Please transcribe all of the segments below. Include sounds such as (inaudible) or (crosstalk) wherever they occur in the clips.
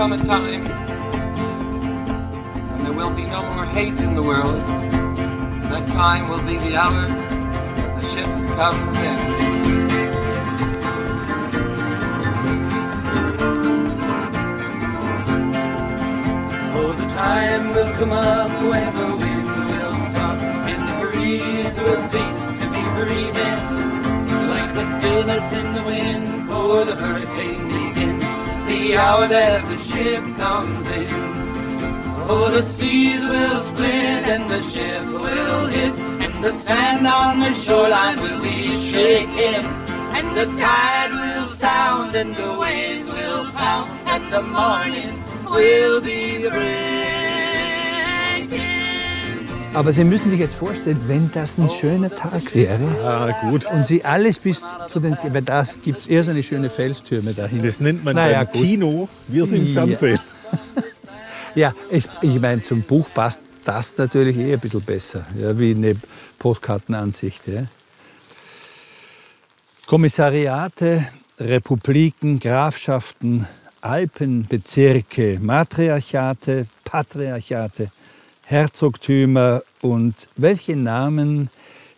come a time when there will be no more hate in the world. That time will be the hour that the ship comes in. Oh, the time will come up when the wind will stop and the breeze will cease to be breathing. Like the stillness in the wind for the hurricane begins, the hour that the ship comes in. Oh, the seas will split and the ship will hit, and the sand on the shoreline will be shaking, and the tide will sound and the waves will pound, and the morning will be breaking. Aber Sie müssen sich jetzt vorstellen, wenn das ein schöner Tag wäre Ah, gut. und Sie alles bis zu den, weil da gibt es eher so eine schöne Felstürme dahin. Das nennt man Naja, beim gut. Kino. Wir sind Ja. Fernsehen. (laughs) Ja, ich, ich meine, zum Buch passt das natürlich eh ein bisschen besser, ja, wie eine Postkartenansicht. Ja. Kommissariate, Republiken, Grafschaften, Alpenbezirke, Matriarchate, Patriarchate, Herzogtümer und welche Namen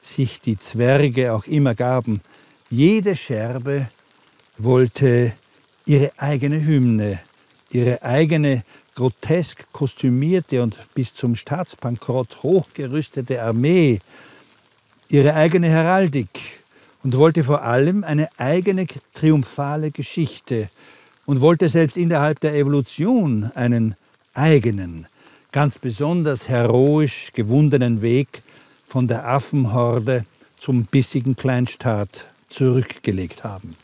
sich die Zwerge auch immer gaben. Jede Scherbe wollte ihre eigene Hymne, ihre eigene grotesk kostümierte und bis zum Staatsbankrott hochgerüstete Armee, ihre eigene Heraldik und wollte vor allem eine eigene triumphale Geschichte und wollte selbst innerhalb der Evolution einen eigenen, ganz besonders heroisch gewundenen Weg von der Affenhorde zum bissigen Kleinstaat zurückgelegt haben.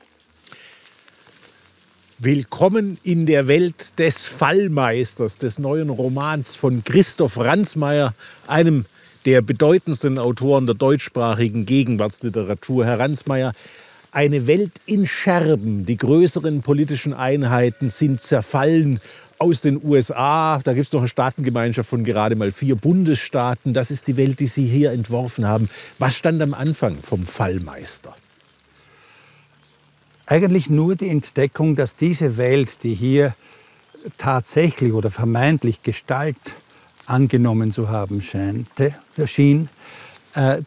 Willkommen in der Welt des Fallmeisters, des neuen Romans von Christoph Ransmayr, einem der bedeutendsten Autoren der deutschsprachigen Gegenwartsliteratur. Herr Ransmayr, eine Welt in Scherben. Die größeren politischen Einheiten sind zerfallen aus den USA. Da gibt es noch eine Staatengemeinschaft von gerade mal vier Bundesstaaten. Das ist die Welt, die Sie hier entworfen haben. Was stand am Anfang vom Fallmeister? Eigentlich nur die Entdeckung, dass diese Welt, die hier tatsächlich oder vermeintlich Gestalt angenommen zu haben scheinte, schien, äh,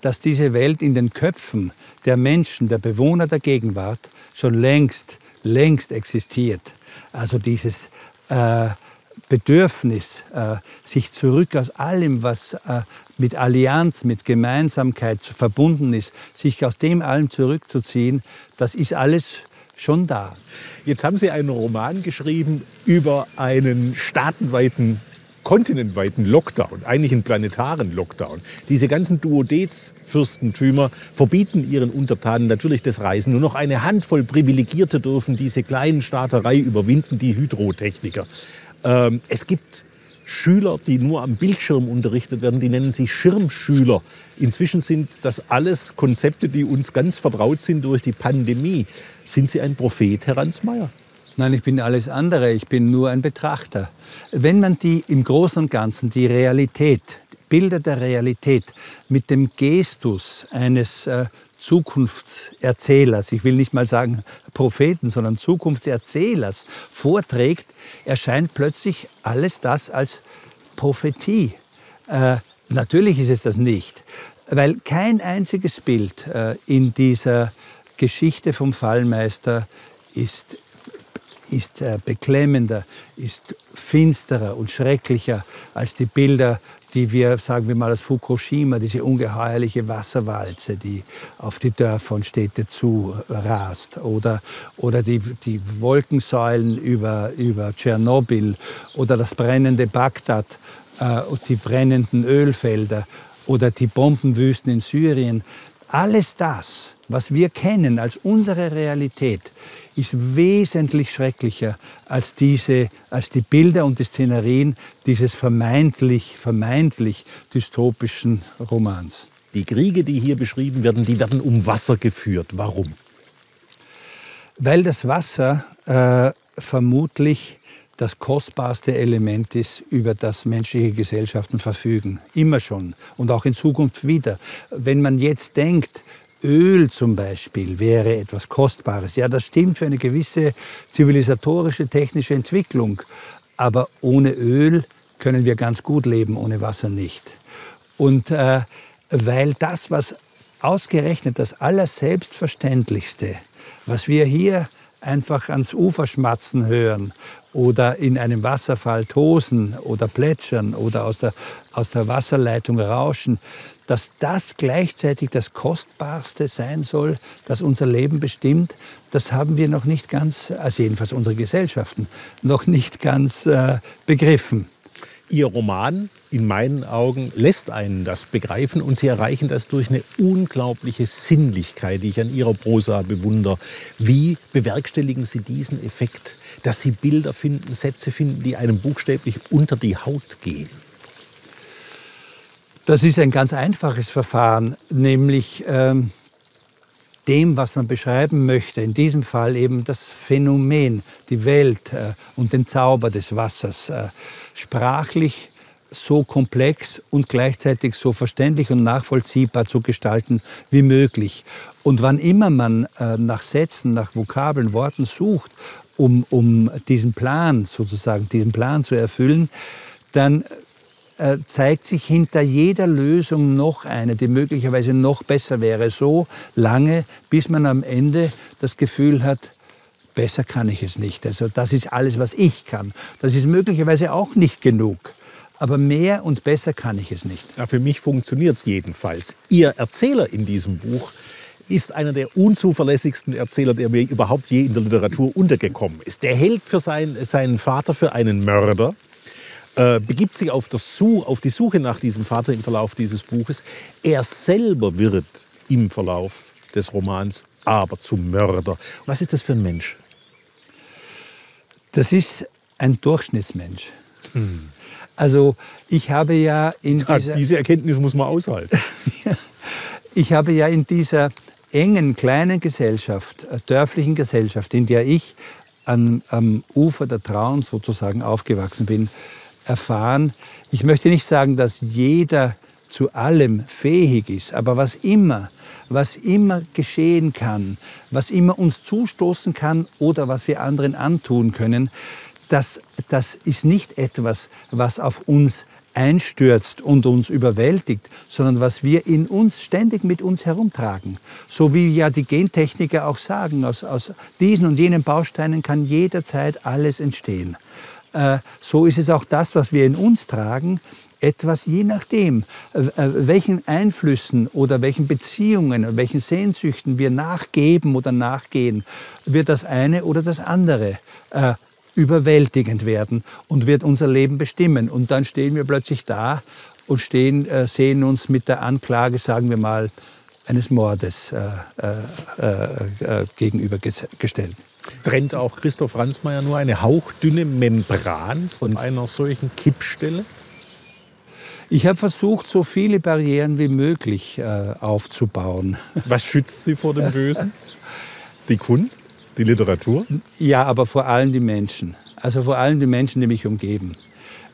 dass diese Welt in den Köpfen der Menschen, der Bewohner der Gegenwart schon längst, längst existiert. Also dieses äh, Bedürfnis, äh, sich zurück aus allem, was äh, mit Allianz, mit Gemeinsamkeit verbunden ist, sich aus dem allem zurückzuziehen, das ist alles schon da. Jetzt haben Sie einen Roman geschrieben über einen staatenweiten, kontinentweiten Lockdown, eigentlich einen planetaren Lockdown. Diese ganzen Duodez-Fürstentümer verbieten ihren Untertanen natürlich das Reisen. Nur noch eine Handvoll Privilegierte dürfen diese kleinen Staaterei überwinden, die Hydrotechniker. Ähm, es gibt Schüler, die nur am Bildschirm unterrichtet werden, die nennen sich Schirmschüler. Inzwischen sind das alles Konzepte, die uns ganz vertraut sind durch die Pandemie. Sind Sie ein Prophet, Herr Ransmayr? Nein, ich bin alles andere. Ich bin nur ein Betrachter. Wenn man die im Großen und Ganzen die Realität, Bilder der Realität mit dem Gestus eines äh, Zukunftserzählers, ich will nicht mal sagen Propheten, sondern Zukunftserzählers vorträgt, erscheint plötzlich alles das als Prophetie. Äh, natürlich ist es das nicht, weil kein einziges Bild äh, in dieser Geschichte vom Fallmeister ist ist äh, beklemmender, ist finsterer und schrecklicher als die Bilder, die wir, sagen wir mal, aus Fukushima, diese ungeheuerliche Wasserwalze, die auf die Dörfer und Städte zu rast, oder, oder die, die Wolkensäulen über, über Tschernobyl, oder das brennende Bagdad, äh, die brennenden Ölfelder, oder die Bombenwüsten in Syrien. Alles das, was wir kennen als unsere Realität, ist wesentlich schrecklicher als, diese, als die Bilder und die Szenerien dieses vermeintlich, vermeintlich dystopischen Romans. Die Kriege, die hier beschrieben werden, die werden um Wasser geführt. Warum? Weil das Wasser äh, vermutlich das kostbarste Element ist, über das menschliche Gesellschaften verfügen. Immer schon und auch in Zukunft wieder. Wenn man jetzt denkt, Öl zum Beispiel wäre etwas Kostbares. Ja, das stimmt für eine gewisse zivilisatorische, technische Entwicklung. Aber ohne Öl können wir ganz gut leben, ohne Wasser nicht. Und äh, weil das, was ausgerechnet das Allerselbstverständlichste, was wir hier einfach ans Ufer schmatzen hören oder in einem Wasserfall tosen oder plätschern oder aus der, aus der Wasserleitung rauschen, dass das gleichzeitig das Kostbarste sein soll, das unser Leben bestimmt, das haben wir noch nicht ganz, also jedenfalls unsere Gesellschaften, noch nicht ganz äh, begriffen. Ihr Roman in meinen Augen lässt einen das begreifen und Sie erreichen das durch eine unglaubliche Sinnlichkeit, die ich an Ihrer Prosa bewundere. Wie bewerkstelligen Sie diesen Effekt, dass Sie Bilder finden, Sätze finden, die einem buchstäblich unter die Haut gehen? Das ist ein ganz einfaches Verfahren, nämlich ähm, dem, was man beschreiben möchte, in diesem Fall eben das Phänomen, die Welt äh, und den Zauber des Wassers, äh, sprachlich so komplex und gleichzeitig so verständlich und nachvollziehbar zu gestalten wie möglich. Und wann immer man äh, nach Sätzen, nach Vokabeln, Worten sucht, um, um diesen Plan sozusagen, diesen Plan zu erfüllen, dann äh, zeigt sich hinter jeder Lösung noch eine, die möglicherweise noch besser wäre, so lange, bis man am Ende das Gefühl hat, besser kann ich es nicht. Also das ist alles, was ich kann. Das ist möglicherweise auch nicht genug. Aber mehr und besser kann ich es nicht. Ja, für mich funktioniert es jedenfalls. Ihr Erzähler in diesem Buch ist einer der unzuverlässigsten Erzähler, der mir überhaupt je in der Literatur untergekommen ist. Der hält für sein, seinen Vater für einen Mörder, äh, begibt sich auf, Such, auf, die Suche nach diesem Vater im Verlauf dieses Buches. Er selber wird im Verlauf des Romans aber zum Mörder. Was ist das für ein Mensch? Das ist ein Durchschnittsmensch. Hm. Also ich habe ja in ja, dieser... Diese Erkenntnis muss man aushalten. (laughs) ich habe ja in dieser engen, kleinen Gesellschaft, äh, dörflichen Gesellschaft, in der ich an, am Ufer der Traun sozusagen aufgewachsen bin, erfahren, ich möchte nicht sagen, dass jeder zu allem fähig ist, aber was immer, was immer geschehen kann, was immer uns zustoßen kann oder was wir anderen antun können, das, das ist nicht etwas, was auf uns einstürzt und uns überwältigt, sondern was wir in uns ständig mit uns herumtragen. So wie ja die Gentechniker auch sagen, aus, aus diesen und jenen Bausteinen kann jederzeit alles entstehen. Äh, so ist es auch das, was wir in uns tragen, etwas je nachdem, äh, äh, welchen Einflüssen oder welchen Beziehungen, welchen Sehnsüchten wir nachgeben oder nachgehen, wird das eine oder das andere äh, überwältigend werden und wird unser Leben bestimmen. Und dann stehen wir plötzlich da und stehen, äh, sehen uns mit der Anklage, sagen wir mal, eines Mordes äh, äh, äh gegenübergestellt. Trennt auch Christoph Ransmayr nur eine hauchdünne Membran von einer solchen Kippstelle? Ich habe versucht, so viele Barrieren wie möglich äh, aufzubauen. Was schützt Sie vor dem (laughs) Bösen? Die Kunst? Die Literatur? Ja, aber vor allem die Menschen. Also vor allem die Menschen, die mich umgeben.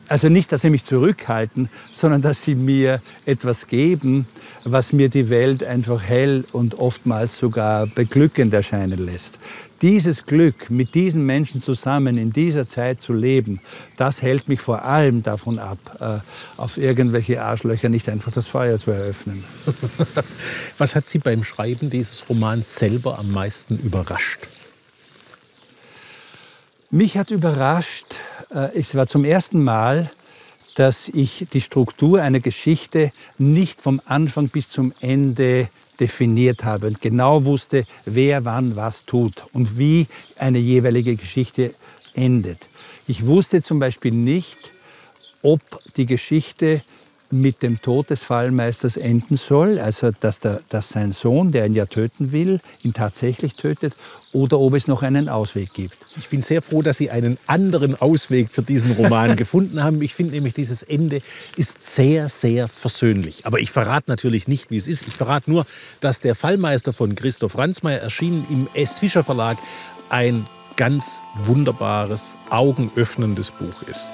Also nicht, dass sie mich zurückhalten, sondern dass sie mir etwas geben, was mir die Welt einfach hell und oftmals sogar beglückend erscheinen lässt. Dieses Glück, mit diesen Menschen zusammen in dieser Zeit zu leben, das hält mich vor allem davon ab, äh, auf irgendwelche Arschlöcher nicht einfach das Feuer zu eröffnen. (laughs) Was hat Sie beim Schreiben dieses Romans selber am meisten überrascht? Mich hat überrascht, äh, es war zum ersten Mal, dass ich die Struktur einer Geschichte nicht vom Anfang bis zum Ende definiert habe und genau wusste, wer wann was tut und wie eine jeweilige Geschichte endet. Ich wusste zum Beispiel nicht, ob die Geschichte mit dem Tod des Fallmeisters enden soll, also dass, der, dass sein Sohn, der ihn ja töten will, ihn tatsächlich tötet, oder ob es noch einen Ausweg gibt. Ich bin sehr froh, dass Sie einen anderen Ausweg für diesen Roman (laughs) gefunden haben. Ich finde nämlich, dieses Ende ist sehr, sehr versöhnlich. Aber ich verrate natürlich nicht, wie es ist. Ich verrate nur, dass der Fallmeister von Christoph Ransmayr erschienen im S. Fischer Verlag ein ganz wunderbares, augenöffnendes Buch ist.